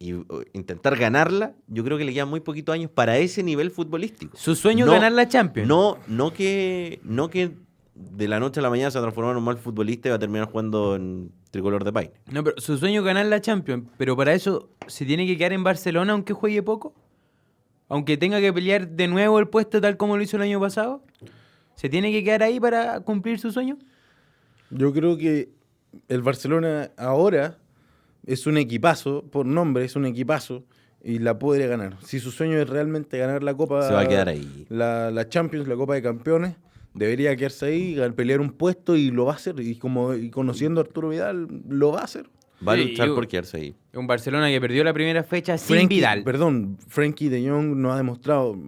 y uh, intentar ganarla, yo creo que le quedan muy poquitos años para ese nivel futbolístico. Su sueño No, es ganar la Champions. No, no que, no que de la noche a la mañana se transformara en un mal futbolista y va a terminar jugando en tricolor de paine. No, pero su sueño es ganar la Champions. Pero para eso se tiene que quedar en Barcelona aunque juegue poco. Aunque tenga que pelear de nuevo el puesto tal como lo hizo el año pasado. ¿Se tiene que quedar ahí para cumplir su sueño? Yo creo que el Barcelona ahora es un equipazo, por nombre es un equipazo, y la podría ganar. Si su sueño es realmente ganar la Copa... Se va a quedar ahí. La, la Champions, la Copa de Campeones, debería quedarse ahí, pelear un puesto y lo va a hacer. Y, como, y conociendo a Arturo Vidal, lo va a hacer. Va a luchar por quedarse ahí. Un Barcelona que perdió la primera fecha sin Vidal. Perdón, Frankie de Jong no ha demostrado,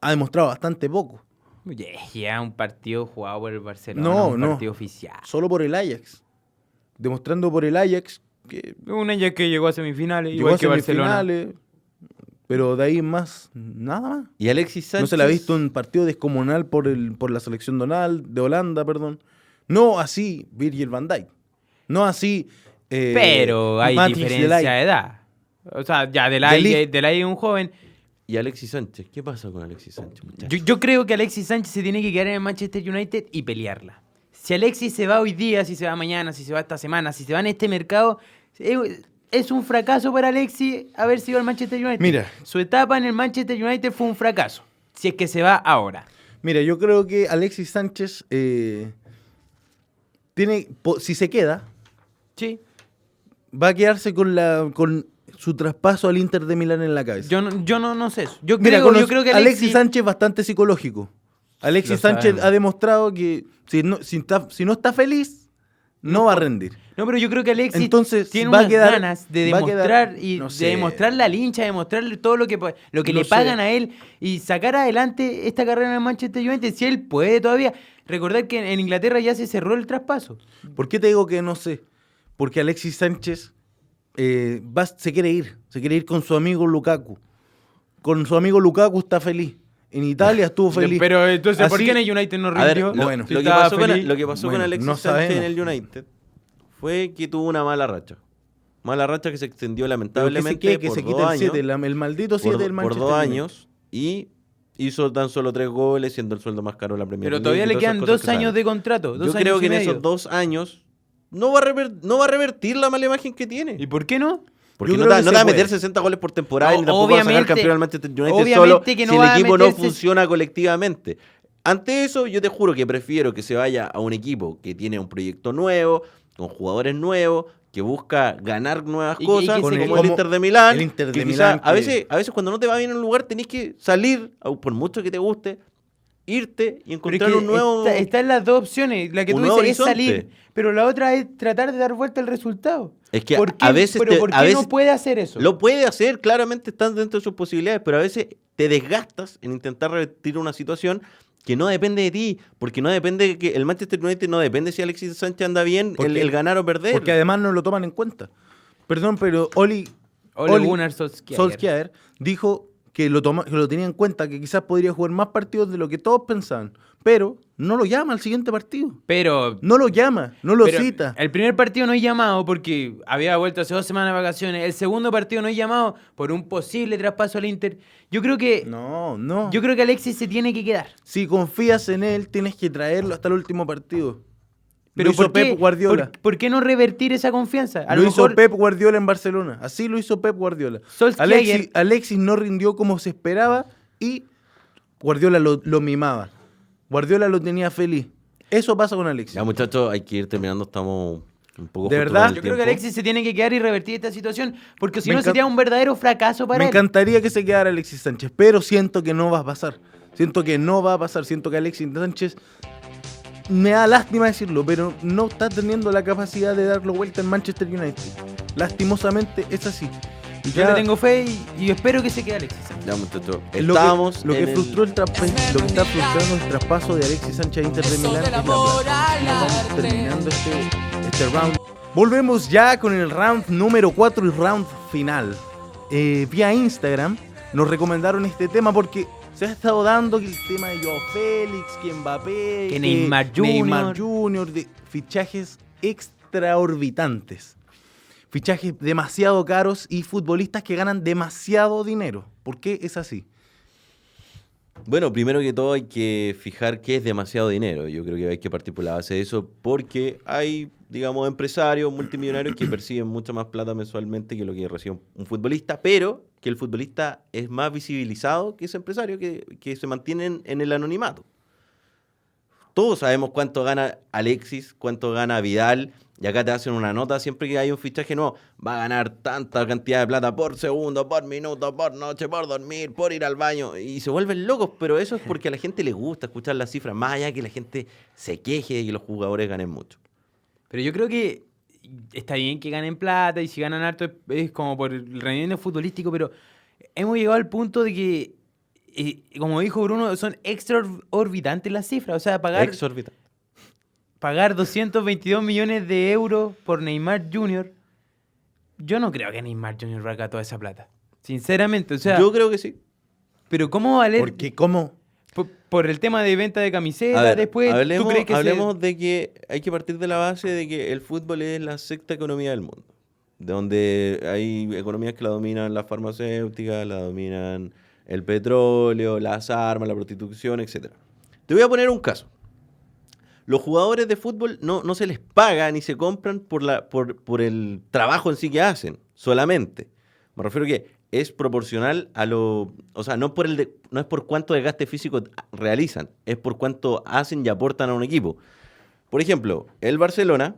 ha demostrado bastante poco. Oye, Ya un partido jugado por el Barcelona. No, un no. partido oficial. Solo por el Ajax. Demostrando por el Ajax que Un Ajax que llegó a semifinales, llegó igual a que Barcelona. semifinales, pero de ahí más, nada más. Y Alexis Sánchez. No se le ha visto un partido descomunal por, el, por la selección Donald, de Holanda, perdón. No así Virgil van Dijk. No así. eh, Pero hay diferencia Delay. de edad. O sea, ya De Delay, Ligt. Delay es un joven. Y Alexis Sánchez. ¿Qué pasa con Alexis Sánchez, muchachos? Yo, yo creo que Alexis Sánchez se tiene que quedar en el Manchester United y pelearla. Si Alexis se va hoy día, si se va mañana, si se va esta semana, si se va en este mercado, es, un fracaso para Alexis haber sido al Manchester United. Mira. Su etapa en el Manchester United fue un fracaso. Si es que se va ahora. Mira, yo creo que Alexis Sánchez eh, tiene, si se queda, Sí. va a quedarse con la con su traspaso al Inter de Milán en la cabeza. Yo no, yo no, no sé eso. Yo Mira, yo creo que Alexis, Alexis, Sánchez es bastante psicológico. Alexis Sánchez ha demostrado que si no, si está, si no está feliz, no va a rendir. No, pero yo creo que Alexis Entonces, tiene va a unas quedar- ganas de a quedar- demostrar y no de demostrarle al hincha, de demostrarle todo lo que lo que No le sé. pagan a él y sacar adelante esta carrera en el Manchester United si él puede todavía. Recordar que en, en Inglaterra ya se cerró el traspaso. ¿Por qué te digo que no sé? Porque Alexis Sánchez eh, va- se quiere ir. Se quiere ir con su amigo Lukaku. Con su amigo Lukaku está feliz. En Italia estuvo feliz. Pero entonces, ¿por Así- qué en el United no A ver, rindió? lo, Bueno. lo Si que estaba pasó con, feliz. lo que pasó con Bueno, Alexis no Sánchez en sabemos. el United fue que tuvo una mala racha. Mala racha que se extendió Pero que se lamentablemente que por se dos quite el años. 7, el maldito por, 7 do- del por Manchester dos United. años y hizo tan solo tres goles, siendo el sueldo más caro de la Premier Pero League todavía y le todas esas quedan cosas dos que años saben. de contrato. Dos Yo creo que en medio. esos dos años no va, a rever- no va a revertir la mala imagen que tiene. ¿Y por qué no? Porque no que no va a meter puede. 60 goles por temporada No, ni tampoco va a sacar campeón al Manchester United solo que no si el equipo no funciona colectivamente. Ante eso, yo te juro que prefiero que se vaya a un equipo que tiene un proyecto nuevo, con jugadores nuevos, que busca ganar nuevas Y y cosas, que como el Inter de Milán. el Inter de que Milán, quizá a veces, a veces cuando no te va bien en un lugar tenés que salir, por mucho que te guste, irte y es encontrar que un nuevo... Está, están las dos opciones. La que tú dices es horizonte. salir, pero la otra es tratar de dar vuelta al resultado. Es que ¿Por qué, a veces, pero te- ¿por qué a veces no puede hacer eso? Lo puede hacer, claramente están dentro de sus posibilidades, pero a veces te desgastas en intentar revertir una situación que no depende de ti, porque no depende de que el Manchester United no depende si Alexis Sánchez anda bien, el, ganar o perder. Porque además no lo toman en cuenta. Perdón, pero Oli, Ole Oli Gunnar Solskjaer. Solskjaer dijo que lo, toma, que lo tenía en cuenta, que quizás podría jugar más partidos de lo que todos pensaban, pero no lo llama al siguiente partido. Pero No lo llama, no lo cita. El primer partido no es llamado porque había vuelto hace dos semanas de vacaciones. El segundo partido no es llamado por un posible traspaso al Inter. Yo creo que No, no. yo creo que Alexis se tiene que quedar. Si confías en él, tienes que traerlo hasta el último partido. Pero lo hizo ¿por qué, Pep Guardiola. ¿por, por qué no revertir esa confianza? A lo lo hizo Pep Guardiola en Barcelona. Así lo hizo Pep Guardiola. Alexis, Alexis no rindió como se esperaba y Guardiola lo, lo mimaba. Guardiola lo tenía feliz. Eso pasa con Alexis. Ya muchachos, hay que ir terminando, estamos un poco... ¿De verdad? yo creo que. Alexis se tiene que quedar y revertir esta situación porque si Me no encan- sería un verdadero fracaso para Me él. encantaría que se quedara Alexis Sánchez, pero siento que no va a pasar. Siento que no va a pasar. Siento que Alexis Sánchez, me da lástima decirlo, pero no está teniendo la capacidad de darlo vuelta en Manchester United. Lastimosamente es así. Yo le tengo fe y, y espero que se quede Alexis. Ya muchachos, Lo que, lo el- frustró el traspa- lo que está frustrando el traspaso de Alexis Sánchez a Inter de Milán es la plata. Y vamos terminando este, este round. Volvemos ya con el round número 4 y round final. Eh, vía Instagram nos recomendaron este tema porque se ha estado dando que el tema de Joao Félix, que Mbappé, Que Neymar Neymar Jr.. Jr., de fichajes extraorbitantes. Fichajes demasiado caros y futbolistas que ganan demasiado dinero. ¿Por qué es así? Bueno, primero que todo hay que fijar qué es demasiado dinero. Yo creo que hay que partir por la base de eso porque hay, digamos, empresarios multimillonarios que perciben mucha más plata mensualmente que lo que recibe un futbolista, pero que el futbolista es más visibilizado que ese empresario que, que se mantienen en el anonimato. Todos sabemos cuánto gana Alexis, cuánto gana Vidal, y acá te hacen una nota siempre que hay un fichaje nuevo. Va a ganar tanta cantidad de plata por segundo, por minuto, por noche, por dormir, por ir al baño. Y se vuelven locos, pero eso es porque a la gente le gusta escuchar las cifras, más allá que la gente se queje de que los jugadores ganen mucho. Pero yo creo que está bien que ganen plata y si ganan harto es, es como por el rendimiento futbolístico, pero hemos llegado al punto de que, eh, como dijo Bruno, son extraorbitantes las cifras. O sea, pagar, Exorbitante. pagar 222 millones de euros por Neymar Jr., yo no creo que Neymar Jr. valga toda esa plata. Sinceramente, o sea, Yo creo que sí. pero ¿cómo valer? Porque cómo Por, por el tema de venta de camisetas, A después, hablemos, ¿tú crees que se- hablemos de que hay que partir de la base de que el fútbol es la sexta economía del mundo. Donde hay economías que la dominan las farmacéuticas, la dominan el petróleo, las armas, la prostitución, etc. Te voy a poner un caso. Los jugadores de fútbol no, no se les paga ni se compran por, la, por, por el trabajo en sí que hacen, solamente. Me refiero que es proporcional a lo. O sea, no, es por cuánto desgaste físico realizan, es por cuánto hacen y aportan a un equipo. Por ejemplo, el Barcelona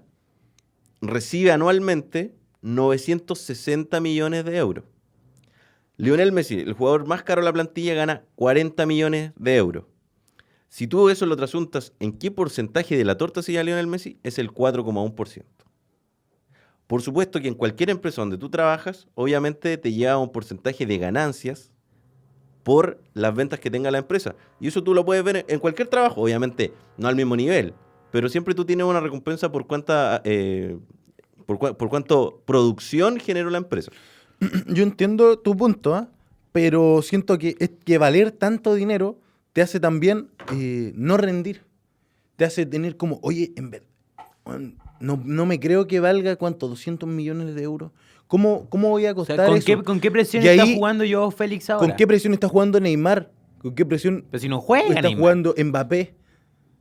recibe anualmente 960 millones de euros. Lionel Messi, el jugador más caro de la plantilla, gana 40 millones de euros. Si tú eso lo trasuntas, ¿en qué porcentaje de la torta se lleva Lionel Messi? Es el 4,1%. Por supuesto que en cualquier empresa donde tú trabajas, obviamente te lleva un porcentaje de ganancias por las ventas que tenga la empresa. Y eso tú lo puedes ver en cualquier trabajo, obviamente no al mismo nivel, pero siempre tú tienes una recompensa por cuánta, eh, por, cuánto producción generó la empresa. yo entiendo tu punto, ¿ah? pero siento que, que valer tanto dinero te hace también eh, no rendir. Te hace tener como, oye, en verdad, no, no me creo que valga, ¿cuánto? ¿200 millones de euros? ¿Cómo, cómo voy a o sea, costar ¿con, eso? qué, ¿con qué presión Y está ahí- jugando yo Félix ahora? ¿Con qué presión está jugando Neymar? ¿Con qué presión Pero si no juega está Neymar. jugando Mbappé?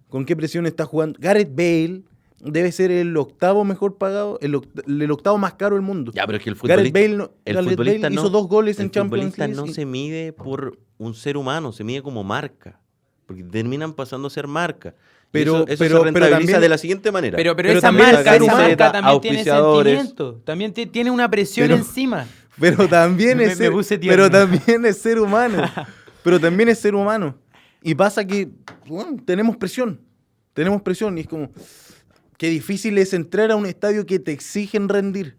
¿Con qué presión está jugando Gareth Bale? debe ser el octavo mejor pagado, el, oct- el octavo más caro del mundo. Ya, pero es que el Gareth futbolista, Bale, no- el Gareth futbolista Bale no, hizo dos goles el en Champions futbolista League. no y- se mide por un ser humano, se mide como marca. Porque terminan pasando a ser marca. Pero- eso, eso pero- se pero rentabiliza también- de la siguiente manera. Pero, pero, Pero esa también marca, es esa marca también tiene sentimiento. También ti- tiene una presión Pero- encima. Pero también es me ser, pero también es ser humano. pero también es ser humano. Y pasa que bueno, tenemos presión. Tenemos presión y es como qué difícil es entrar a un estadio que te exigen rendir.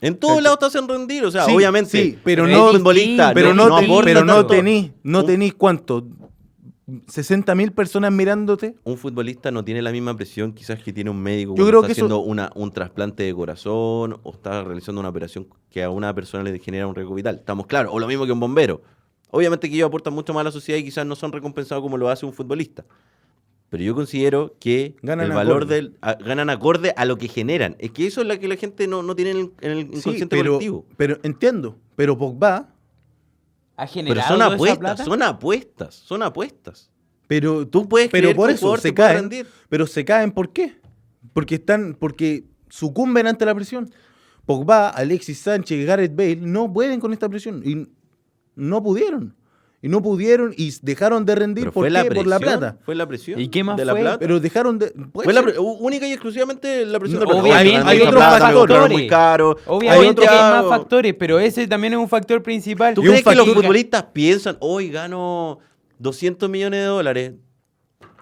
en todos lados te hacen rendir, o sea, Sí, obviamente. sí, pero no- futbolista pero no, te- aporta pero no tenís, no tenís cuánto, 60 mil personas mirándote. un futbolista no tiene la misma presión quizás que tiene un médico Yo creo está que eso- haciendo una, un trasplante de corazón o está realizando una operación que a una persona le genera un riesgo vital. Estamos claros. O lo mismo que un bombero. Obviamente que ellos aportan mucho más a la sociedad y quizás no son recompensados como lo hace un futbolista. Pero yo considero que Ganan el valor acorde. del a- ganan acorde a lo que generan. Es que eso es lo que la gente no, no tiene en el, en el Sí, inconsciente pero, colectivo. pero entiendo. Pero Pogba, ¿Ha Pero son apuestas, plata? son apuestas, son apuestas. pero Tú puedes pero creer por que eso se caen. rendir. Pero se caen ¿por qué? Porque están, porque sucumben ante la presión. Pogba, Alexis Sánchez, Gareth Bale no pueden con esta presión y no pudieron. Y no pudieron y dejaron de rendir Pero ¿por fue qué? la por la plata. Fue la presión. ¿Y qué más de la plata. Pero dejaron de Fue la única y exclusivamente la presión No, de la obviamente Oye, hay otros plata, factores. muy caro. Obviamente Hay hay, más factores, pero ese también es un factor principal. ¿Tú Y un crees que los futbolistas piensan, hoy gano 200 millones de dólares?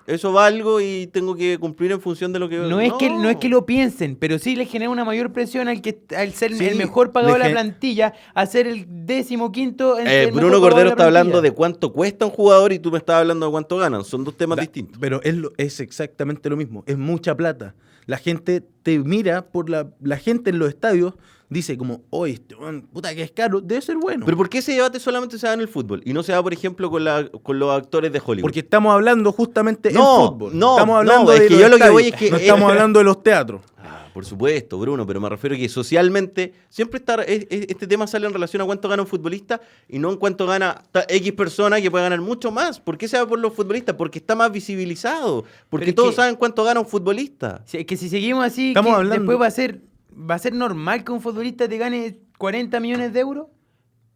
Eso valgo y tengo que cumplir en función de lo que... No es, que, no es que lo piensen, pero sí le genera una mayor presión al que al ser Sí, el mejor pagado de la plantilla a ser el décimo quinto en Eh, el Bruno Cordero está hablando de cuánto cuesta un jugador y tú me estás hablando de cuánto ganan. Son dos temas Da- distintos. Pero es, lo- es exactamente lo mismo. Es mucha plata. La gente te mira por la. La gente en los estadios dice como, oye, este puta que es caro, debe ser bueno. Pero ¿por qué ese debate solamente se da en el fútbol? Y no se da, por ejemplo, con, la, con los actores de Hollywood. Porque estamos hablando justamente No, en fútbol. no, estamos no, hablando es de que yo lo que voy es que- No estamos hablando de los teatros. Ah, por supuesto, Bruno, pero me refiero a que socialmente siempre está, es- es- este tema sale en relación a cuánto gana un futbolista y no en cuánto gana X persona que puede ganar mucho más. ¿Por qué se va por los futbolistas? Porque está más visibilizado. Porque es todos que- saben cuánto gana un futbolista. Si- es que si seguimos así, Estamos ¿qué- hablando- después va a ser va a ser normal que un futbolista te gane 40 millones de euros.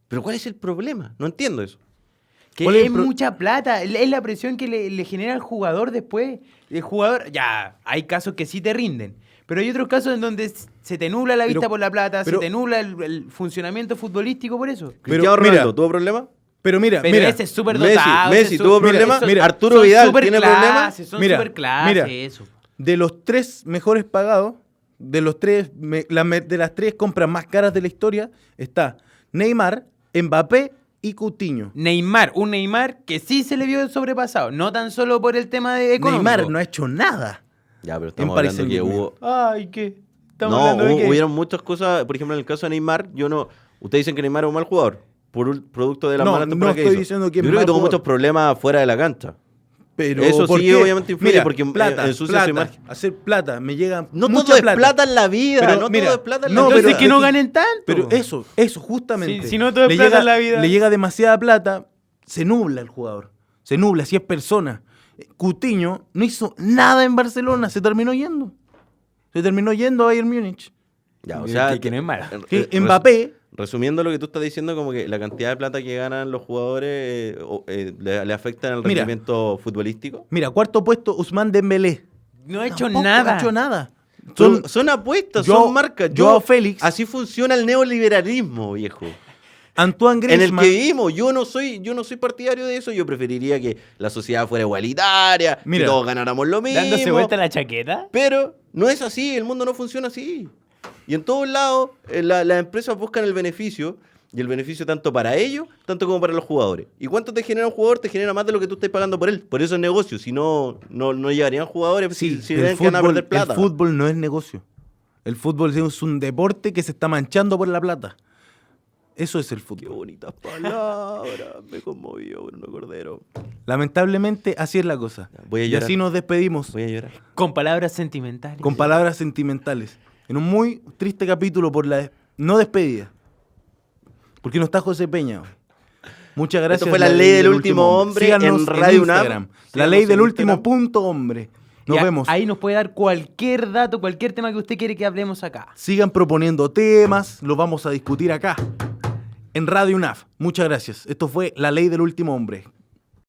Pero ¿cuál es el problema? No entiendo eso. Que ¿Cuál es mucha plata, es la presión que le, le genera al jugador después. El jugador, ya, hay casos que sí te rinden, pero hay otros casos en donde se te nubla la vista Pero- por la plata, pero- se te nubla el, el funcionamiento futbolístico por eso. Cristiano mira- Ronaldo, ¿tuvo problema? Pero mira, Pero mira. ese es súper Messi, dotado. Messi ese es tuvo su- mira, problema, eso- mira, Arturo Vidal tiene problema. clases, Son Mira, súper clases, mira. eso. De los tres mejores pagados, de los tres, me- la de las tres compras más caras de la historia, está Neymar, Mbappé y Coutinho. Neymar, un Neymar que sí se le vio sobrepasado, no tan solo por el tema de económico. Neymar no ha hecho nada. Ya, pero estamos Paris hablando que hubo... Ay, ¿qué? Estamos No, hablando de hubieron muchas cosas. Por ejemplo, en el caso de Neymar, yo no... Ustedes dicen que Neymar es un mal jugador. Por un producto de la No, mala no temporada que estoy hizo. diciendo que Yo es creo que tuvo jugador. muchos problemas fuera de la cancha. Pero Eso ¿por sí, qué? obviamente influye, Mira, porque, eh, plata, ensucia su plata, imagen. hacer plata me llega No mucha todo es plata. en la vida. Pero no mira, todo es plata en la no, vida. Entonces pero- que no ganen tanto. Pero eso, eso, justamente. Si- si no todo es plata llega, en la vida. Le llega demasiada plata, se nubla el jugador. Se nubla, si es persona. Cutiño no hizo nada en Barcelona, se terminó yendo. Se terminó yendo a Bayern Múnich. Ya, o Que- sea, que- que no es mala. Que eh, Mbappé, Resumiendo lo que tú estás diciendo, como que la cantidad de plata que ganan los jugadores eh, eh, le, le afectan al Mira. rendimiento futbolístico. mira, cuarto puesto, Usman Dembélé. no ha hecho Tampoco nada. ha hecho nada. Son, apuestas, son marcas. Joao Yo- Félix. Así funciona el neoliberalismo, viejo. Antoine En el Griezmann. que vivimos, yo no soy, yo no soy partidario de eso. Yo preferiría que la sociedad fuera igualitaria, Mira. que todos ganáramos lo mismo. Dándose vuelta la chaqueta. Pero no es así, el mundo no funciona así. Y en todos lados, eh, la- las empresas buscan el beneficio, y el beneficio tanto para ellos, tanto como para los jugadores. ¿Y cuánto te genera un jugador? Te genera más de lo que tú estás pagando por él. Por eso es negocio, si no, no, no llegarían jugadores Sí, si, si el, ven que van a fútbol, perder plata. el fútbol no es negocio. El fútbol es un deporte que se está manchando por la plata. Eso es el Qué fútbol. bonitas palabras, me conmovió Bruno Cordero. Lamentablemente, así es la cosa. Voy a y llorar. así nos despedimos Voy a llorar. Con palabras sentimentales. con palabras sentimentales. En un muy triste capítulo por la des- no despedida. Porque no está José Peña. Muchas gracias. fue la ley del último hombre Síganos en Radio UNAM. Instagram. La ley en del último Instagram. punto hombre. Nos Y vemos. Ahí nos puede dar cualquier dato, cualquier tema que usted quiere que hablemos acá. Sigan proponiendo temas, los vamos a discutir acá, en Radio UNAF. Muchas gracias. Esto fue La Ley del Último Hombre.